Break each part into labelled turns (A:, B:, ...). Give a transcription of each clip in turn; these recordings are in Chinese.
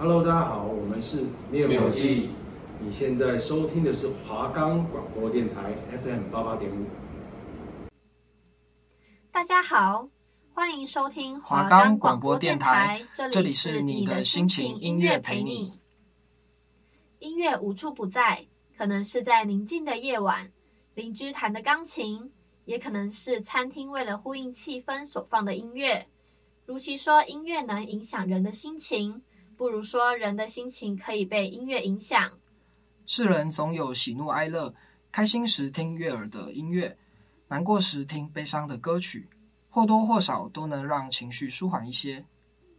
A: Hello，大家好，我们是灭火器。你现在收听的是华冈广播电台 FM 八八点五。
B: 大家好，欢迎收听
C: 华冈广播电台，这里是你的心情音乐陪你。
B: 音乐无处不在，可能是在宁静的夜晚，邻居弹的钢琴，也可能是餐厅为了呼应气氛所放的音乐。如其说，音乐能影响人的心情，不如说人的心情可以被音乐影响。
C: 世人总有喜怒哀乐，开心时听悦耳的音乐，难过时听悲伤的歌曲，或多或少都能让情绪舒缓一些。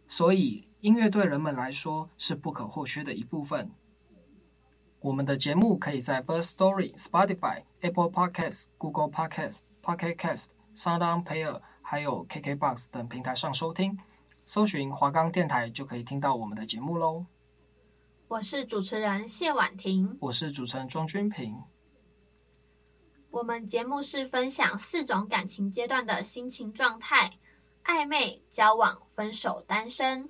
C: 所以，音乐对人们来说是不可或缺的一部分。我们的节目可以在 First Story、Spotify、Apple Podcasts、Google Podcasts、Pocket Casts、SoundOn Player 还有 KKBox 等平台上收听，搜寻华冈电台就可以听到我们的节目喽。
B: 我是主持人谢婉婷，
C: 我是主持人庄君平。
B: 我们节目是分享四种感情阶段的心情状态：暧昧、交往、分手、单身。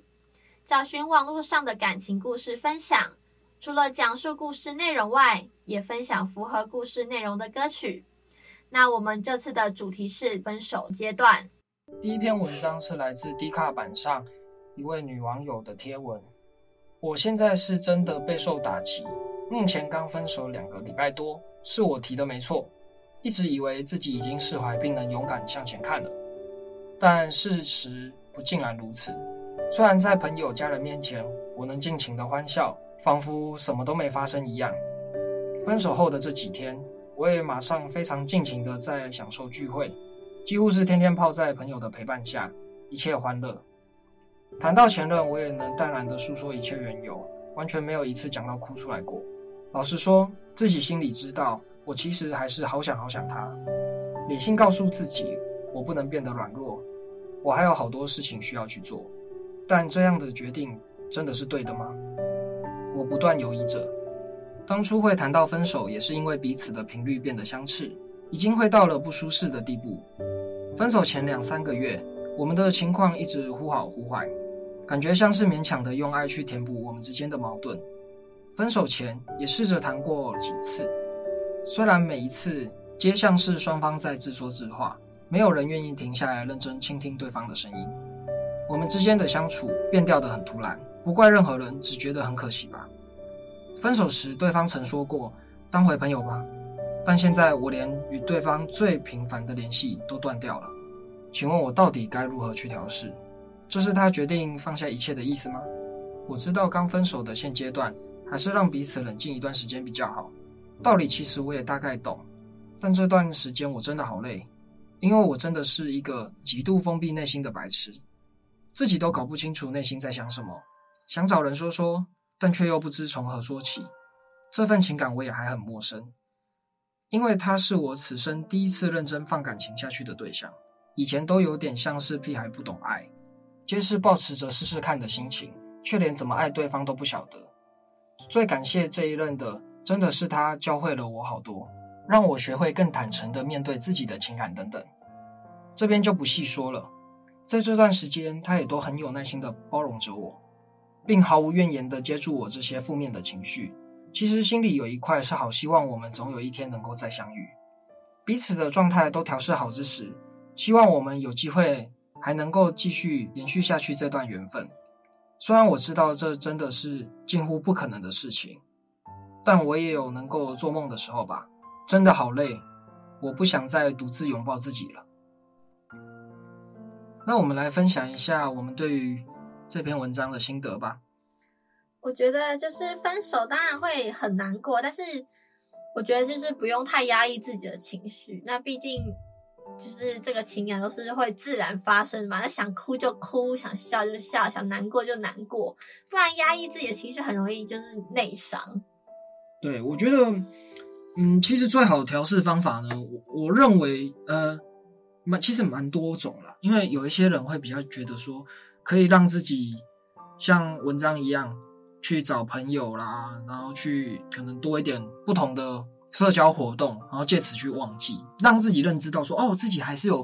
B: 找寻网络上的感情故事分享，除了讲述故事内容外，也分享符合故事内容的歌曲。那我们这次的主题是分手阶段。
C: 第一篇文章是来自 D 卡版上一位女网友的贴文。我现在是真的备受打击，目前刚分手两个礼拜多，是我提的没错，一直以为自己已经释怀并能勇敢向前看了，但事实不尽然如此。虽然在朋友、家人面前，我能尽情的欢笑，仿佛什么都没发生一样。分手后的这几天，我也马上非常尽情的在享受聚会，几乎是天天泡在朋友的陪伴下，一切欢乐。谈到前任，我也能淡然地诉说一切缘由，完全没有一次讲到哭出来过。老实说，自己心里知道，我其实还是好想好想他。理性告诉自己，我不能变得软弱，我还有好多事情需要去做。但这样的决定真的是对的吗？我不断犹疑着。当初会谈到分手，也是因为彼此的频率变得相似，已经会到了不舒适的地步。分手前两三个月，我们的情况一直忽好忽坏。感觉像是勉强的用爱去填补我们之间的矛盾。分手前也试着谈过几次，虽然每一次皆像是双方在自说自话，没有人愿意停下来认真倾听对方的声音。我们之间的相处变调得很突然，不怪任何人，只觉得很可惜吧。分手时对方曾说过当回朋友吧，但现在我连与对方最频繁的联系都断掉了。请问我到底该如何去调试？这是他决定放下一切的意思吗？我知道刚分手的现阶段，还是让彼此冷静一段时间比较好。道理其实我也大概懂，但这段时间我真的好累，因为我真的是一个极度封闭内心的白痴，自己都搞不清楚内心在想什么，想找人说说，但却又不知从何说起。这份情感我也还很陌生，因为他是我此生第一次认真放感情下去的对象，以前都有点像是屁孩不懂爱。皆是抱持着试试看的心情，却连怎么爱对方都不晓得。最感谢这一任的，真的是他教会了我好多，让我学会更坦诚的面对自己的情感等等。这边就不细说了。在这段时间，他也都很有耐心的包容着我，并毫无怨言的接住我这些负面的情绪。其实心里有一块是好希望我们总有一天能够再相遇，彼此的状态都调试好之时，希望我们有机会。还能够继续延续下去这段缘分，虽然我知道这真的是近乎不可能的事情，但我也有能够做梦的时候吧。真的好累，我不想再独自拥抱自己了。那我们来分享一下我们对于这篇文章的心得吧。
B: 我觉得就是分手当然会很难过，但是我觉得就是不用太压抑自己的情绪。那毕竟。就是这个情感都是会自然发生嘛，那想哭就哭，想笑就笑，想难过就难过，不然压抑自己的情绪很容易就是内伤。
C: 对，我觉得，嗯，其实最好的调试方法呢，我我认为，呃，蛮其实蛮多种啦，因为有一些人会比较觉得说，可以让自己像文章一样去找朋友啦，然后去可能多一点不同的。社交活动，然后借此去忘记，让自己认知到说，哦，自己还是有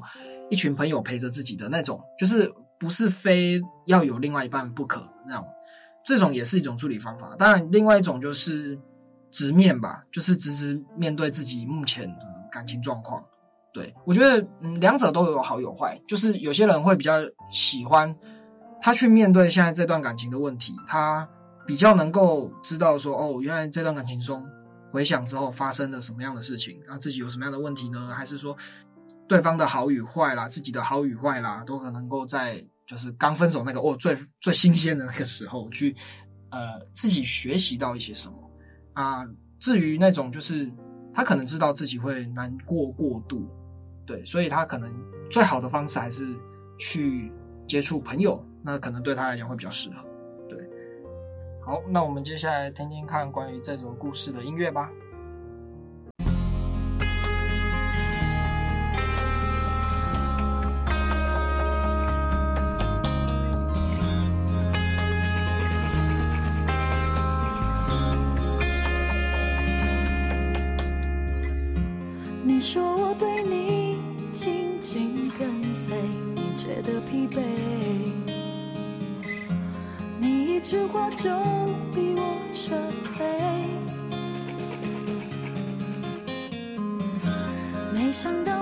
C: 一群朋友陪着自己的那种，就是不是非要有另外一半不可那种。这种也是一种处理方法。当然，另外一种就是直面吧，就是直直面对自己目前的感情状况。对，我觉得，嗯，两者都有好有坏。就是有些人会比较喜欢他去面对现在这段感情的问题，他比较能够知道说，哦，原来这段感情中回想之后发生了什么样的事情，然后自己有什么样的问题呢？还是说对方的好与坏啦，自己的好与坏啦，都可能够在就是刚分手那个哦最最新鲜的那个时候去呃自己学习到一些什么啊？至于那种就是他可能知道自己会难过过度。对，所以他可能最好的方式还是去接触朋友，那可能对他来讲会比较适合。好，那我们接下来听听看关于这种故事的音乐吧。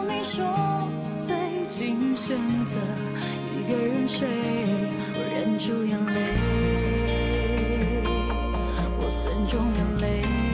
D: 你说最近选择一个人睡，我忍住眼泪，我尊重眼泪。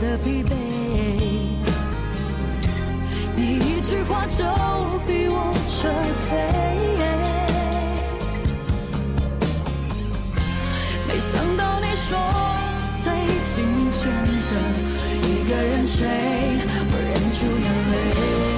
D: 的疲惫你一句话就逼我撤退没想到你说最近选择一个人睡我忍住眼
E: 泪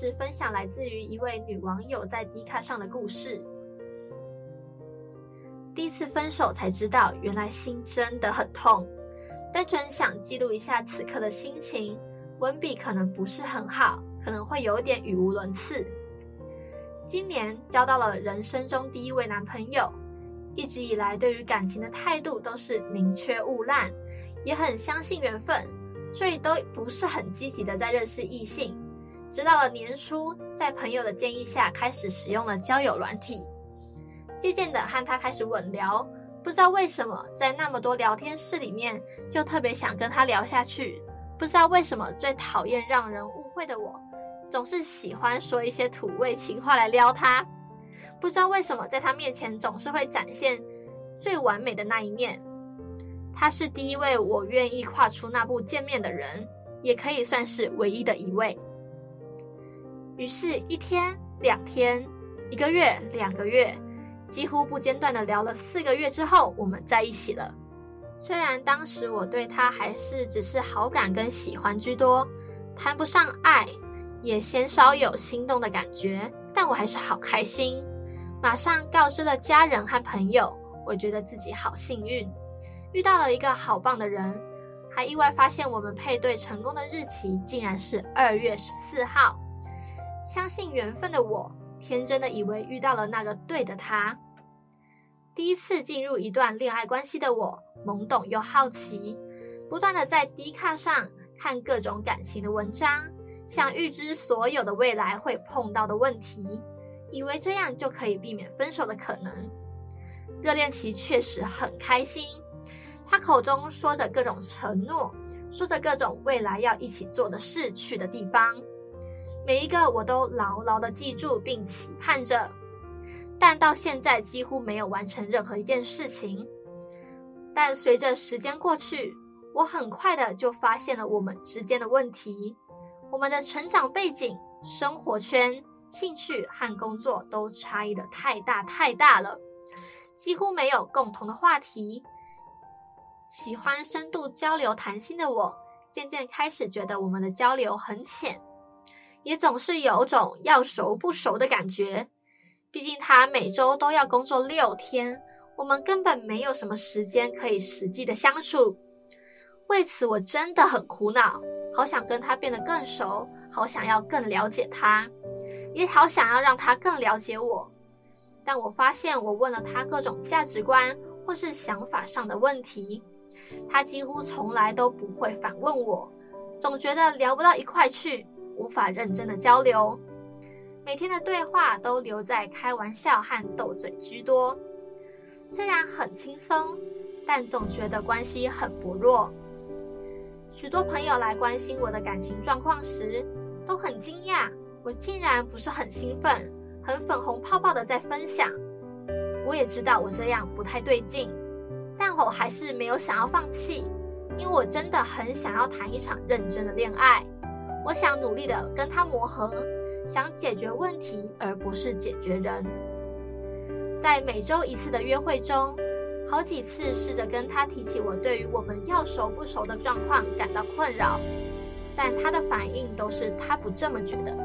E: 是分享来自于一位女网友在 D 卡上的故事。
B: 第一次分手才知道，原来心真的很痛。单纯想记录一下此刻的心情，文笔可能不是很好，可能会有点语无伦次。今年交到了人生中第一位男朋友，一直以来对于感情的态度都是宁缺毋滥，也很相信缘分，所以都不是很积极的在认识异性。直到了年初，在朋友的建议下，开始使用了交友软体，渐渐的和他开始稳聊。不知道为什么，在那么多聊天室里面，就特别想跟他聊下去。不知道为什么，最讨厌让人误会的我，总是喜欢说一些土味情话来撩他。不知道为什么，在他面前总是会展现最完美的那一面。他是第一位我愿意跨出那步见面的人，也可以算是唯一的一位。于是，一天、两天、一个月、两个月。几乎不间断的聊了四个月之后，我们在一起了。虽然当时我对他还是只是好感跟喜欢居多，谈不上爱，也鲜少有心动的感觉，但我还是好开心。马上告知了家人和朋友，我觉得自己好幸运，遇到了一个好棒的人，还意外发现我们配对成功的日期竟然是二月十四号。相信缘分的我。天真的以为遇到了那个对的他。第一次进入一段恋爱关系的我，懵懂又好奇，不断的在 D 卡上看各种感情的文章，想预知所有的未来会碰到的问题，以为这样就可以避免分手的可能。热恋期确实很开心，他口中说着各种承诺，说着各种未来要一起做的事、去的地方。每一个我都牢牢的记住并期盼着，但到现在几乎没有完成任何一件事情。但随着时间过去，我很快的就发现了我们之间的问题。我们的成长背景、生活圈、兴趣和工作都差异的太大太大了，几乎没有共同的话题。喜欢深度交流谈心的我，渐渐开始觉得我们的交流很浅。也总是有种要熟不熟的感觉，毕竟他每周都要工作六天，我们根本没有什么时间可以实际的相处。为此，我真的很苦恼，好想跟他变得更熟，好想要更了解他，也好想要让他更了解我。但我发现，我问了他各种价值观或是想法上的问题，他几乎从来都不会反问我，总觉得聊不到一块去。无法认真的交流，每天的对话都留在开玩笑和斗嘴居多。虽然很轻松，但总觉得关系很薄弱。许多朋友来关心我的感情状况时，都很惊讶，我竟然不是很兴奋、很粉红泡泡的在分享。我也知道我这样不太对劲，但我还是没有想要放弃，因为我真的很想要谈一场认真的恋爱。我想努力的跟他磨合，想解决问题，而不是解决人。在每周一次的约会中，好几次试着跟他提起我对于我们要熟不熟的状况感到困扰，但他的反应都是他不这么觉得。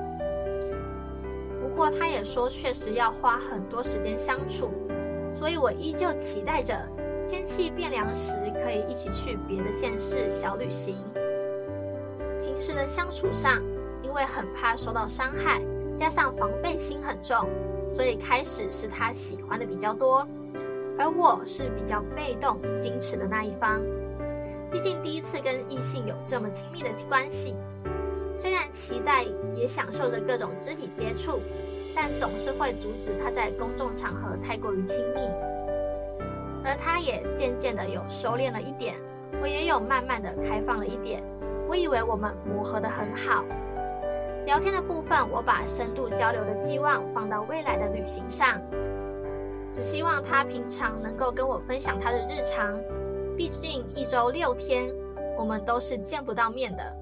B: 不过他也说确实要花很多时间相处，所以我依旧期待着天气变凉时可以一起去别的县市小旅行。平时的相处上，因为很怕受到伤害，加上防备心很重，所以开始是他喜欢的比较多，而我是比较被动、矜持的那一方。毕竟第一次跟异性有这么亲密的关系，虽然期待也享受着各种肢体接触，但总是会阻止他在公众场合太过于亲密。而他也渐渐的有收敛了一点，我也有慢慢的开放了一点。我以为我们磨合得很好，聊天的部分我把深度交流的寄望放到未来的旅行上，只希望他平常能够跟我分享他的日常。毕竟一周六天，我们都是见不到面的。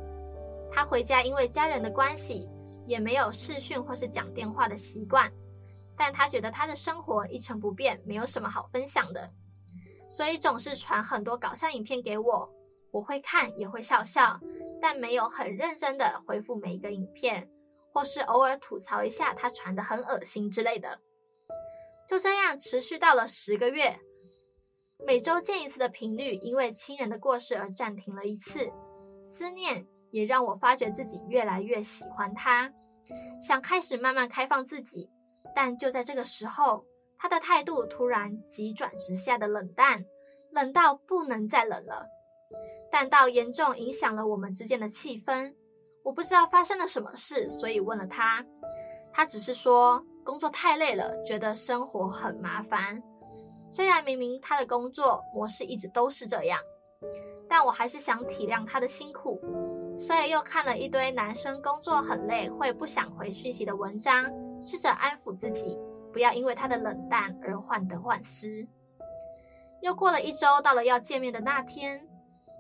B: 他回家因为家人的关系，也没有视讯或是讲电话的习惯，但他觉得他的生活一成不变，没有什么好分享的，所以总是传很多搞笑影片给我。我会看，也会笑笑，但没有很认真的回复每一个影片，或是偶尔吐槽一下他传的很恶心之类的。就这样持续到了十个月，每周见一次的频率，因为亲人的过世而暂停了一次。思念也让我发觉自己越来越喜欢他，想开始慢慢开放自己。但就在这个时候，他的态度突然急转直下的冷淡，冷到不能再冷了，但到严重影响了我们之间的气氛。我不知道发生了什么事，所以问了他，他只是说工作太累了，觉得生活很麻烦。虽然明明他的工作模式一直都是这样，但我还是想体谅他的辛苦，所以又看了一堆男生工作很累会不想回讯息的文章，试着安抚自己，不要因为他的冷淡而患得患失。又过了一周，到了要见面的那天，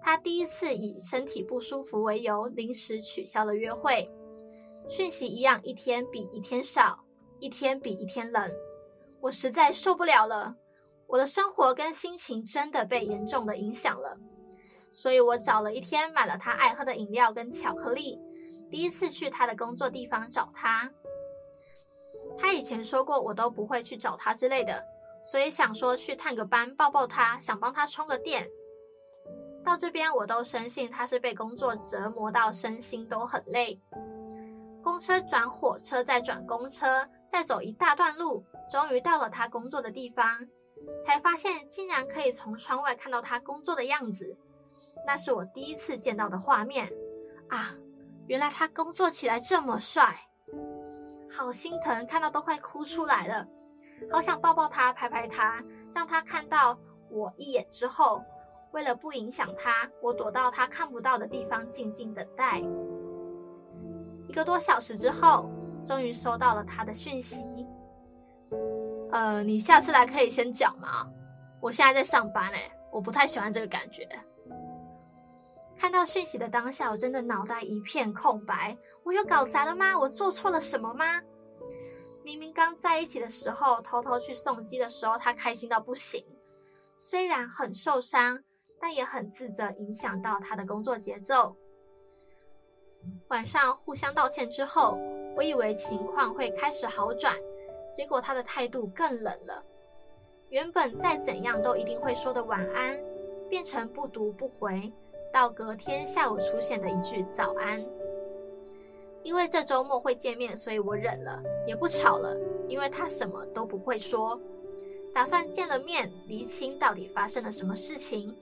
B: 他第一次以身体不舒服为由，临时取消了约会，讯息一样，一天比一天少，一天比一天冷，我实在受不了了。我的生活跟心情真的被严重的影响了，所以我找了一天，买了他爱喝的饮料跟巧克力，第一次去他的工作地方找他。他以前说过我都不会去找他之类的，所以想说去探个班抱抱他，想帮他充个电。到这边我都深信他是被工作折磨到身心都很累，公车转火车再转公车，再走一大段路，终于到了他工作的地方。才发现竟然可以从窗外看到他工作的样子，那是我第一次见到的画面啊！原来他工作起来这么帅，好心疼，看到都快哭出来了，好想抱抱他，拍拍他，让他看到我一眼之后，为了不影响他，我躲到他看不到的地方静静等待。一个多小时之后，终于收到了他的讯息。呃，你下次来可以先讲吗？我现在在上班诶，我不太喜欢这个感觉。看到讯息的当下，我真的脑袋一片空白。我有搞砸了吗？我做错了什么吗？明明刚在一起的时候，偷偷去送机的时候，他开心到不行。虽然很受伤，但也很自责，影响到他的工作节奏。晚上互相道歉之后，我以为情况会开始好转。结果他的态度更冷了，原本再怎样都一定会说的晚安，变成不读不回，到隔天下午出现的一句早安。因为这周末会见面，所以我忍了，也不吵了，因为他什么都不会说。打算见了面，厘清到底发生了什么事情。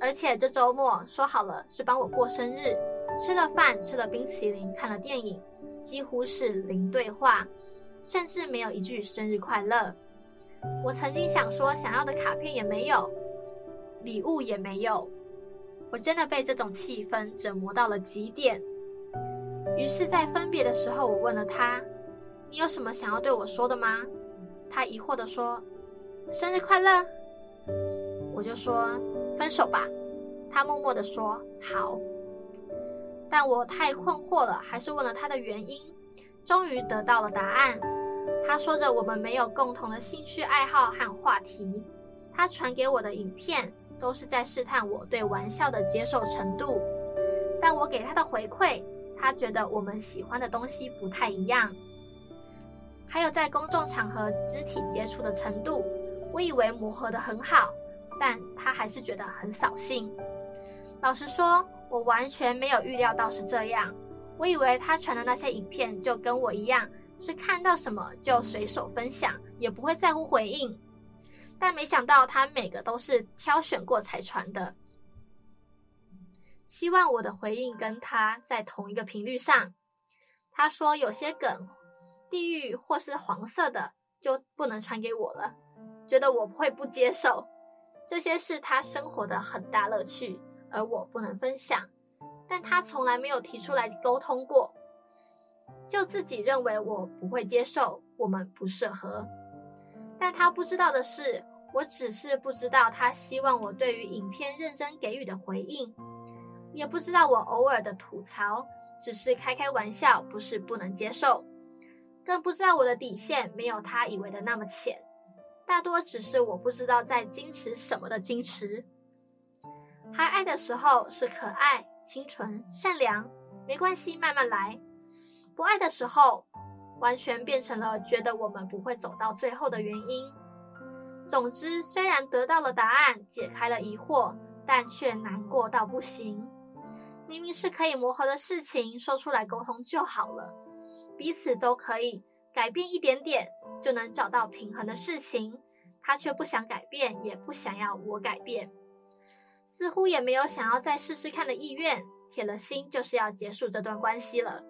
B: 而且这周末说好了是帮我过生日，吃了饭，吃了冰淇淋，看了电影，几乎是零对话。甚至没有一句生日快乐。我曾经想说，想要的卡片也没有，礼物也没有。我真的被这种气氛折磨到了极点。于是，在分别的时候，我问了他：“你有什么想要对我说的吗？”他疑惑地说：“生日快乐。”我就说：“分手吧。”他默默地说：“好。”但我太困惑了，还是问了他的原因。终于得到了答案。他说着我们没有共同的兴趣爱好和话题。他传给我的影片都是在试探我对玩笑的接受程度。但我给他的回馈，他觉得我们喜欢的东西不太一样。还有在公众场合肢体接触的程度，我以为磨合得很好，但他还是觉得很扫兴。老实说，我完全没有预料到是这样。我以为他传的那些影片就跟我一样，是看到什么就随手分享，也不会在乎回应。但没想到他每个都是挑选过才传的。希望我的回应跟他在同一个频率上。他说有些梗、地狱或是黄色的就不能传给我了，觉得我会不接受。这些是他生活的很大乐趣，而我不能分享。但他从来没有提出来沟通过，就自己认为我不会接受，我们不适合。但他不知道的是，我只是不知道他希望我对于影片认真给予的回应，也不知道我偶尔的吐槽只是开开玩笑，不是不能接受，更不知道我的底线没有他以为的那么浅，大多只是我不知道在矜持什么的矜持。还爱的时候是可爱。清纯善良，没关系，慢慢来。不爱的时候，完全变成了觉得我们不会走到最后的原因。总之，虽然得到了答案，解开了疑惑，但却难过到不行。明明是可以磨合的事情，说出来沟通就好了，彼此都可以改变一点点，就能找到平衡的事情，他却不想改变，也不想要我改变，似乎也没有想要再试试看的意愿，铁了心就是要结束这段关系了。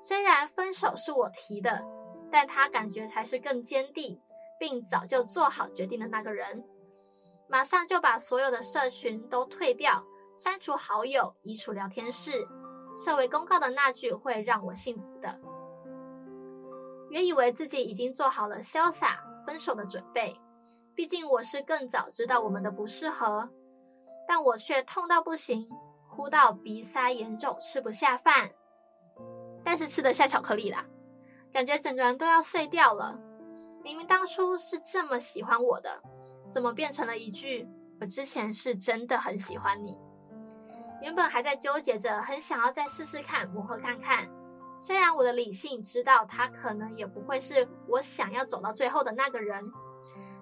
B: 虽然分手是我提的，但他感觉才是更坚定，并早就做好决定的那个人，马上就把所有的社群都退掉。删除好友，移除聊天室，设为公告的那句会让我幸福的。原以为自己已经做好了潇洒分手的准备，毕竟我是更早知道我们的不适合，但我却痛到不行，哭到鼻塞严重，吃不下饭，但是吃得下巧克力啦，感觉整个人都要碎掉了。明明当初是这么喜欢我的，怎么变成了一句“我之前是真的很喜欢你”。原本还在纠结着，很想要再试试看，磨合看看。虽然我的理性知道他可能也不会是我想要走到最后的那个人，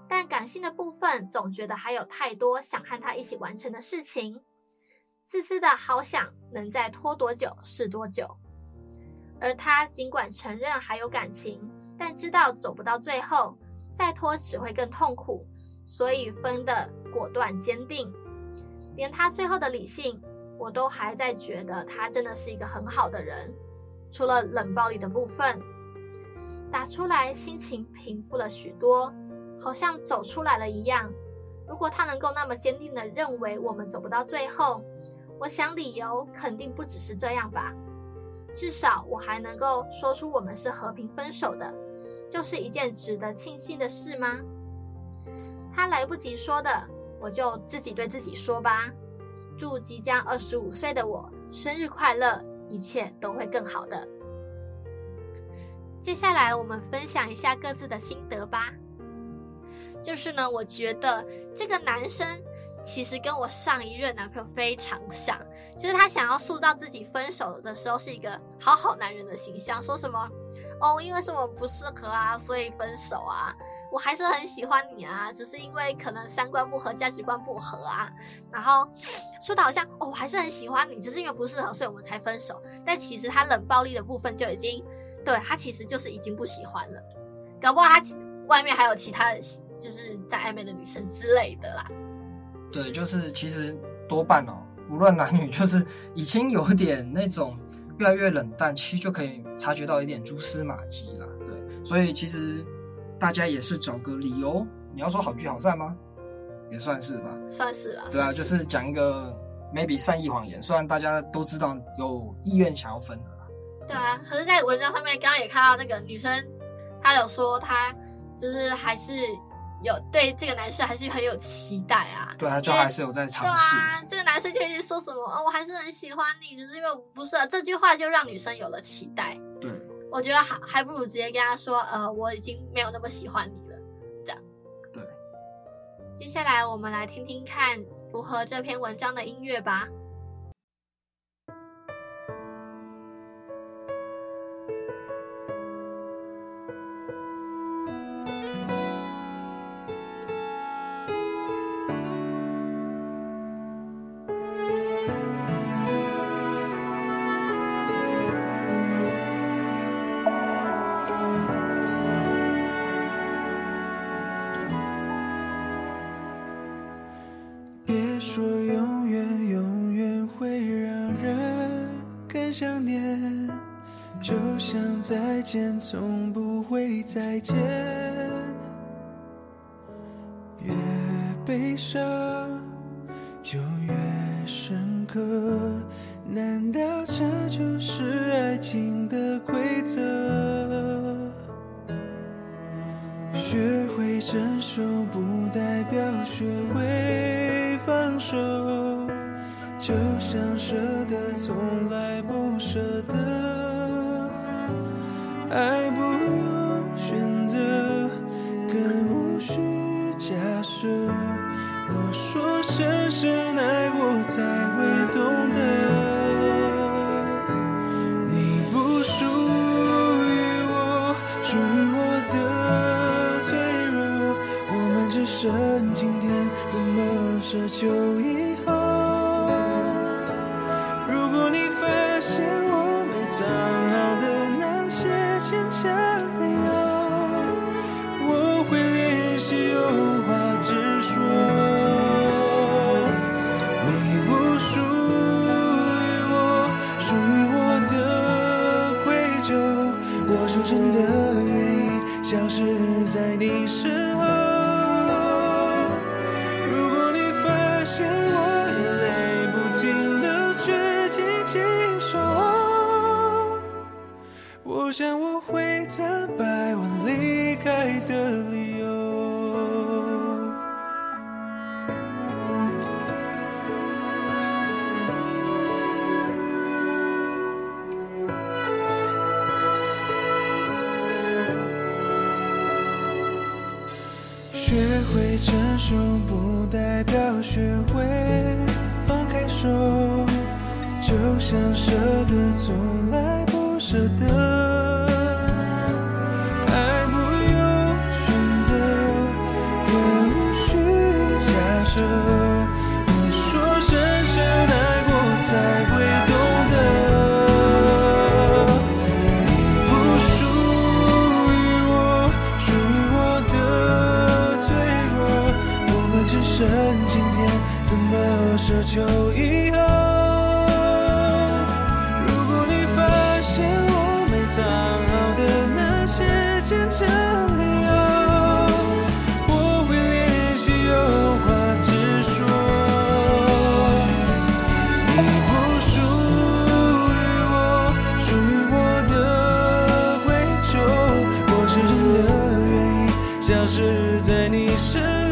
B: 但感性的部分总觉得还有太多想和他一起完成的事情。自私的好想能再拖多久是多久。而他尽管承认还有感情，但知道走不到最后，再拖只会更痛苦，所以分的果断坚定。连他最后的理性。我都还在觉得他真的是一个很好的人，除了冷暴力的部分，打出来心情平复了许多，好像走出来了一样。如果他能够那么坚定地认为我们走不到最后，我想理由肯定不只是这样吧。至少我还能够说出我们是和平分手的，就是一件值得庆幸的事吗？他来不及说的，我就自己对自己说吧。祝即将二十五岁的我生日快乐，一切都会更好的。接下来我们分享一下各自的心得吧。就是呢，我觉得这个男生其实跟我上一任男朋友非常像，就是他想要塑造自己分手的时候是一个好好男人的形象，说什么哦，因为是我不适合啊，所以分手啊。我还是很喜欢你啊，只是因为可能三观不合，价值观不合啊。然后说的好像哦，我还是很喜欢你，只是因为不适合，所以我们才分手。但其实他冷暴力的部分就已经，对，他其实就是已经不喜欢了。搞不好他外面还有其他的，就是在暧昧的女生之类的啦。
C: 对，就是其实多半哦，无论男女，就是已经有点那种越来越冷淡，其实就可以察觉到一点蛛丝马迹了。对，所以其实。大家也是找个理由，你要说好聚好散吗？也算是吧，
B: 算是了。
C: 对啊，
B: 是
C: 就是讲一个 maybe 善意谎言，虽然大家都知道有意愿想要分的啦。
B: 对啊，可是，在文章上面刚刚也看到那个女生，她有说她就是还是有对这个男生还是很有期待啊。
C: 对啊，就还是有在尝试。对
B: 啊，这个男生就一直说什么啊、哦，我还是很喜欢你，只是因为我不是啊这句话就让女生有了期待。
C: 对。
B: 我觉得还还不如直接跟他说，呃，我已经没有那么喜欢你了，这样。
C: 对。
B: 接下来我们来听听看符合这篇文章的音乐吧。
F: 再见，越悲伤就越深刻。难道这就是爱情的规则？学会承受不代表学会放手，就像舍得从来不舍得。爱不我说深深爱过，才会懂得，会成熟不代表学会放开手，就像舍得从来不舍得。就以后如果你发现我们藏好的那些牵强理由我会练习有话直说你不属于我属于我的愧疚我是真的愿意消失在你身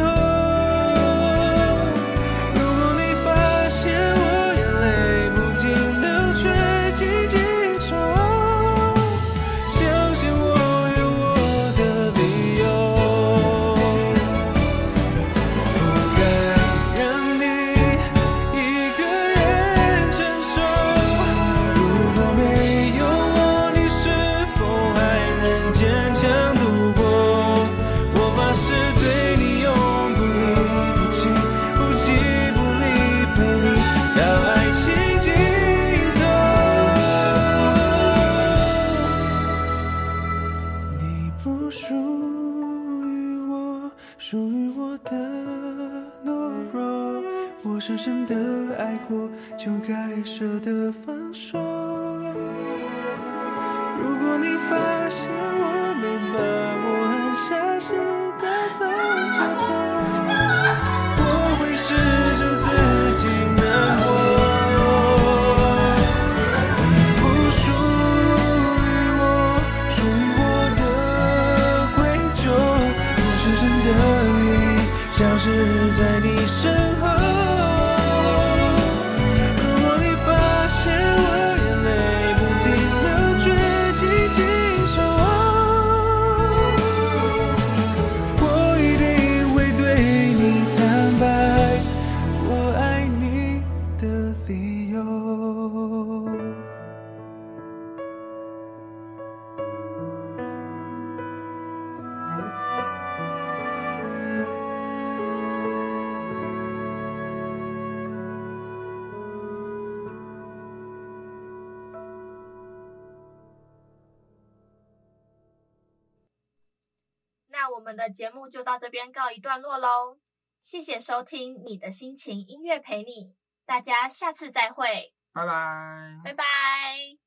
F: 消
B: 失在你身后。们的节目就到这边告一段落喽，谢谢收听你的心情音乐陪你，大家下次再会，
C: 拜拜，
B: 拜拜。